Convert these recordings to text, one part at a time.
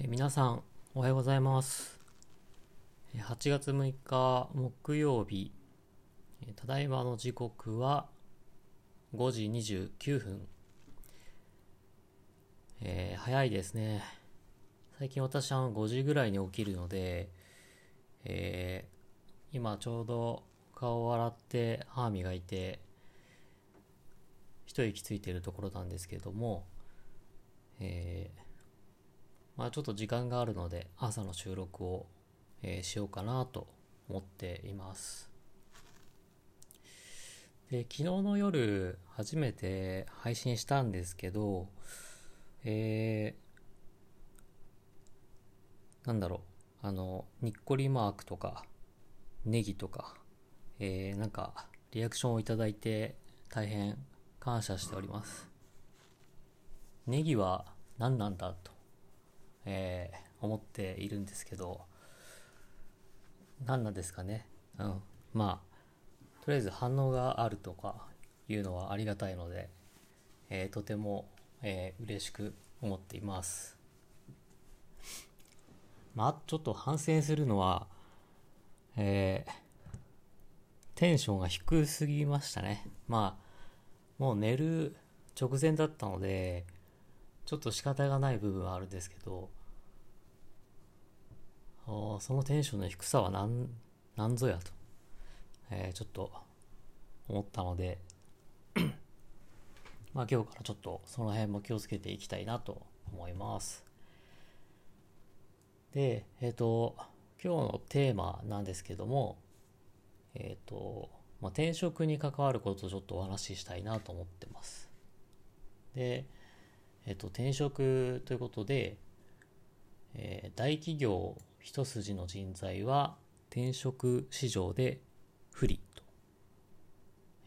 えー皆さんおはようございます。8月6日木曜日。ただいまの時刻は5時29分。えー早いですね。最近私は5時ぐらいに起きるので、えー今ちょうど顔を洗って歯磨いて一息ついてるところなんですけども、えーまあちょっと時間があるので朝の収録を、えーしようかなと思っています。で、昨日の夜初めて配信したんですけど、えー、なんだろう、あの、にっこりマークとか、ネギとか、えー、なんかリアクションをいただいて大変感謝しております。ネギは何なんだとえー思っているんですけど何なんですかね。うん。まあとりあえず反応があるとかいうのはありがたいので、えーとても、えー嬉しく思っています。まあちょっと反省するのはえーテンションが低すぎましたね。まあもう寝る直前だったのでちょっと仕方がない部分はあるんですけど、そのテンションの低さは何、何ぞやと、えーちょっと思ったので、まあ今日からちょっとその辺も気をつけていきたいなと思います。で、えっ、と、今日のテーマなんですけども、えっ、と、まあ、転職に関わることをちょっとお話ししたいなと思ってます。で、えっと、転職ということで、えー大企業一筋の人材は転職市場で不利と、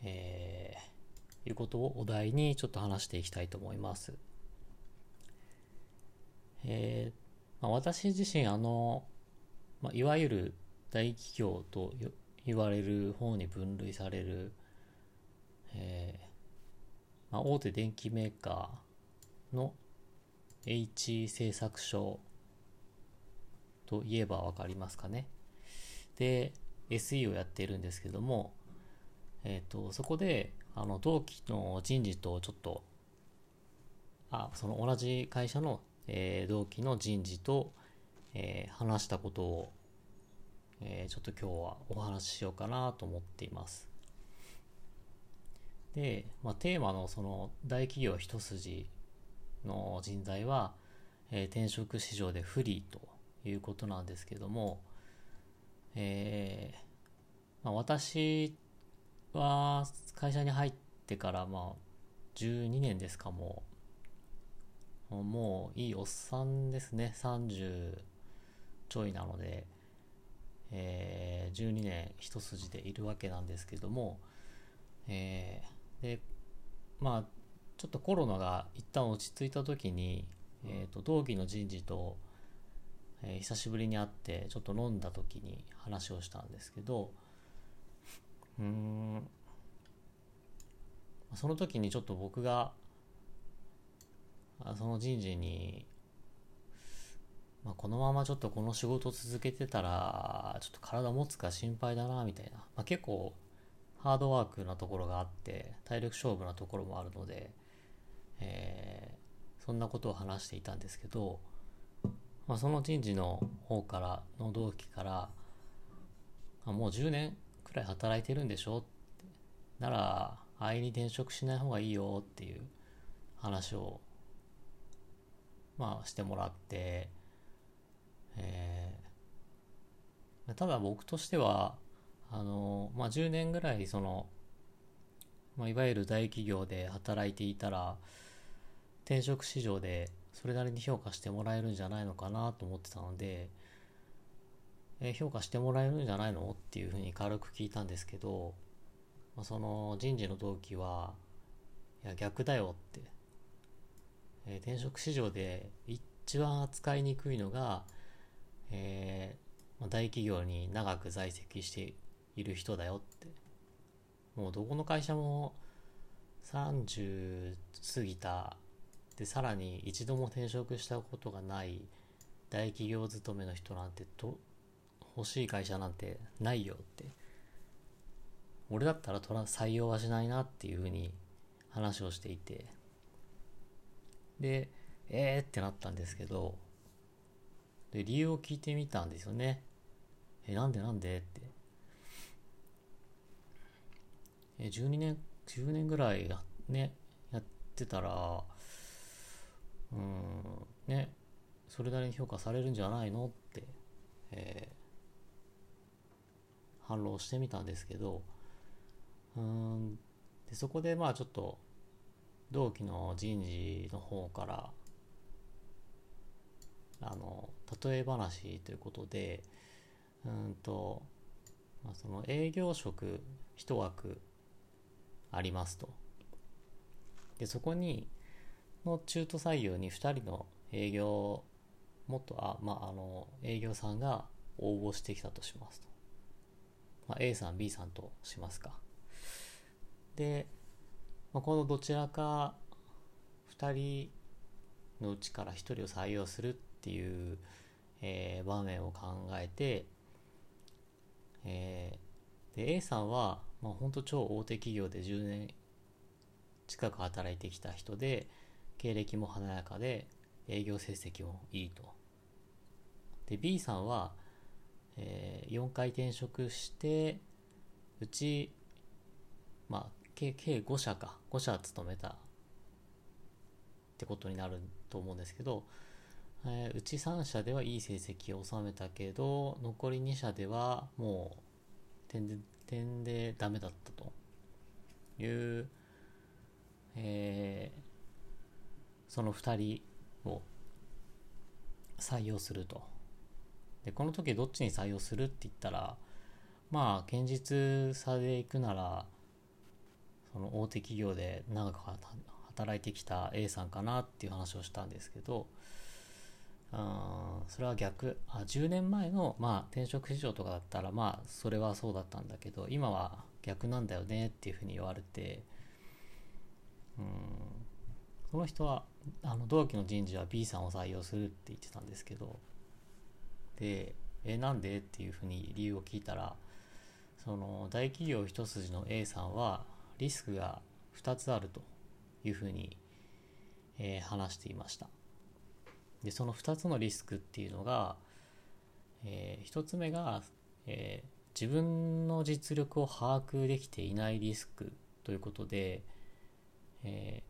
えーいうことをお題にちょっと話していきたいと思います。えーまあ、私自身あの、まあ、いわゆる大企業とよ言われる方に分類される、えーまあ、大手電機メーカーの H 製作所といえばわかりますかね。で、SE をやっているんですけども、えっ、と、そこで、あの、同期の人事とちょっと、あ、その同じ会社の、えー同期の人事と、えー話したことを、えーちょっと今日はお話ししようかなと思っています。で、まあ、テーマのその大企業一筋の人材は、えー転職市場で不利ということなんですけども、えーまあ、私は会社に入ってからまあ12年ですかもう。もういいおっさんですね。30ちょいなので、えー12年一筋でいるわけなんですけども、えーでまあちょっとコロナが一旦落ち着いた時に、えー、と同期の人事と、えー久しぶりに会ってちょっと飲んだ時に話をしたんですけどうーん。その時にちょっと僕がその人事に、まあ、このままちょっとこの仕事続けてたらちょっと体持つか心配だなみたいな、まあ、結構ハードワークなところがあって体力勝負なところもあるので、えーそんなことを話していたんですけど、まあ、その人事の方からの同期からあもう10年くらい働いてるんでしょってならあいに転職しない方がいいよっていう話をまあしてもらって、えーただ僕としてはあの、まあ、10年ぐらいその、まあ、いわゆる大企業で働いていたら転職市場でそれなりに評価してもらえるんじゃないのかなと思ってたので、えー評価してもらえるんじゃないの？っていうふうに軽く聞いたんですけど、まあ、その人事の同期はいや逆だよって、えー転職市場で一番扱いにくいのが、えーまあ大企業に長く在籍している人だよって。もうどこの会社も30過ぎたでさらに一度も転職したことがない大企業勤めの人なんてと欲しい会社なんてないよって。俺だったら採用はしないなっていうふうに話をしていて。でえーってなったんですけどで理由を聞いてみたんですよね。えなんでなんでって。え12年10年ぐらいねやってたらうん。ね。それなりに評価されるんじゃないのって、えー、反論してみたんですけどうん。でそこでまあちょっと同期の人事の方からあの例え話ということでうんと、まあ、その営業職1枠ありますと。でそこにの中途採用に2人の営業もっとあまああの営業さんが応募してきたとしますと、まあ、A さん B さんとしますか。で、まあ、このどちらか2人のうちから1人を採用するっていう、えー、場面を考えて、えー、で A さんは、まあ、本当超大手企業で10年近く働いてきた人で経歴も華やかで営業成績もいいと。で B さんは、えー、4回転職してうちまあ計5社か。5社勤めた。ってことになると思うんですけど、えー、うち3社ではいい成績を収めたけど残り2社ではもう点で点でダメだったという、えー、その2人を採用すると。でこの時どっちに採用するって言ったらまあ堅実さでいくならその大手企業で長く働いてきた A さんかなっていう話をしたんですけどそれは逆。あ10年前の、まあ、転職市場とかだったらまあそれはそうだったんだけど今は逆なんだよねっていうふうに言われてうん。その人はあの同期の人事は B さんを採用するって言ってたんですけどでえなんでっていうふうに理由を聞いたらその大企業一筋の A さんはリスクが2つあるというふうに、えー、話していました。でその2つのリスクっていうのが、えー、1つ目が、えー、自分の実力を把握できていないリスクということで、え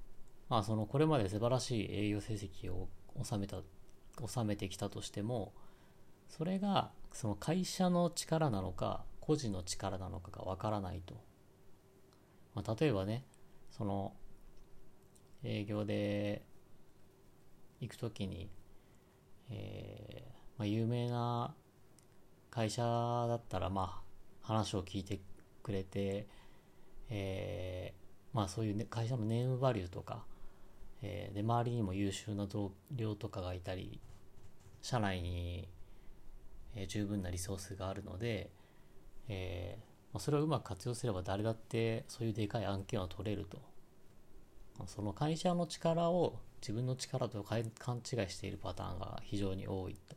まあそのこれまで素晴らしい営業成績を収めた収めてきたとしてもそれがその会社の力なのか個人の力なのかがわからないと。まあ、例えばねその営業で行く時に、えーまあ、有名な会社だったらまあ話を聞いてくれて、えー、まあそういう、ね、会社のネームバリューとか、えー、で周りにも優秀な同僚とかがいたり社内に、えー、十分なリソースがあるので、えーまあ、それをうまく活用すれば誰だってそういうでかい案件は取れると。まあその会社の力を自分の力と勘違いしているパターンが非常に多いと。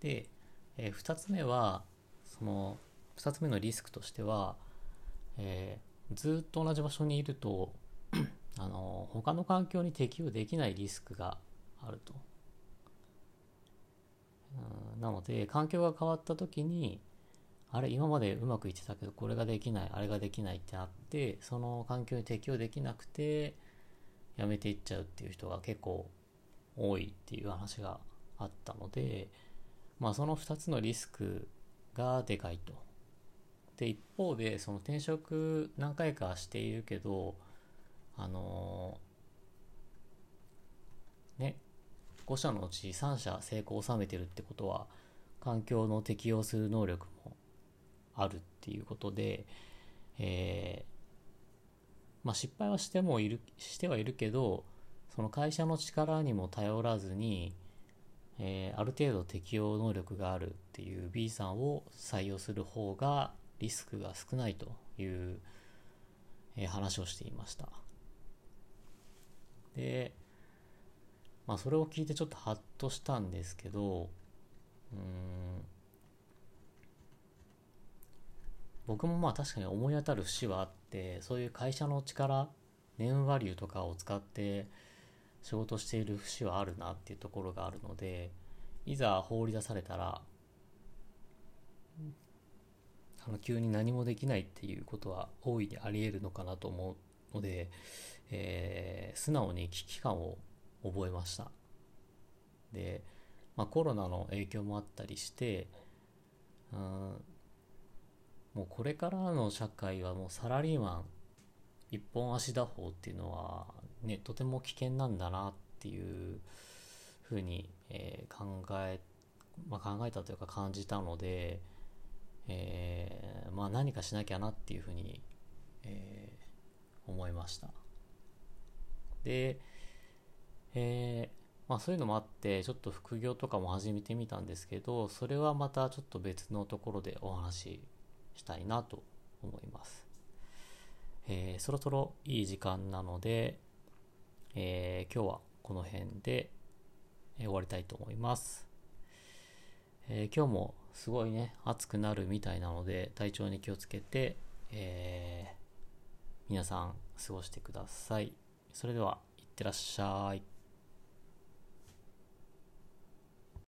で、えー、2つ目はその2つ目のリスクとしては、えー、ずっと同じ場所にいるとあの他の環境に適応できないリスクがあると。なので環境が変わった時にあれ今までうまくいってたけどこれができないあれができないってなってその環境に適応できなくてやめていっちゃうっていう人が結構多いっていう話があったのでまあその2つのリスクがでかいと。で一方でその転職何回かしているけどあのね5社のうち3社成功を収めてるってことは環境の適応する能力もあるっていうことで、えー、まあ、失敗はしてもいるしてはいるけどその会社の力にも頼らずに、えー、ある程度適応能力があるっていう B さんを採用する方がリスクが少ないという、話をしていました。でまあそれを聞いてちょっとハッとしたんですけどうん僕もまあ確かに思い当たる節はあってそういう会社の力ネームバリューとかを使って仕事している節はあるなっていうところがあるのでいざ放り出されたらあの急に何もできないっていうことは大いにあり得るのかなと思うので、えー、素直に危機感を覚えました。で、まあ、コロナの影響もあったりしてもうこれからの社会はもうサラリーマン一本足打法っていうのはねとても危険なんだなっていうふうに、えー、考え、まあ、考えたというか感じたので、えー、まあ何かしなきゃなっていうふうに、えー、思いました。で、えー、まあそういうのもあってちょっと副業とかも始めてみたんですけどそれはまたちょっと別のところでお話ししたいなと思います。えー、そろそろいい時間なので、えー、今日はこの辺で、終わりたいと思います、え今日もすごいね暑くなるみたいなので体調に気をつけて、え皆さん過ごしてください。それではいってらっしゃい。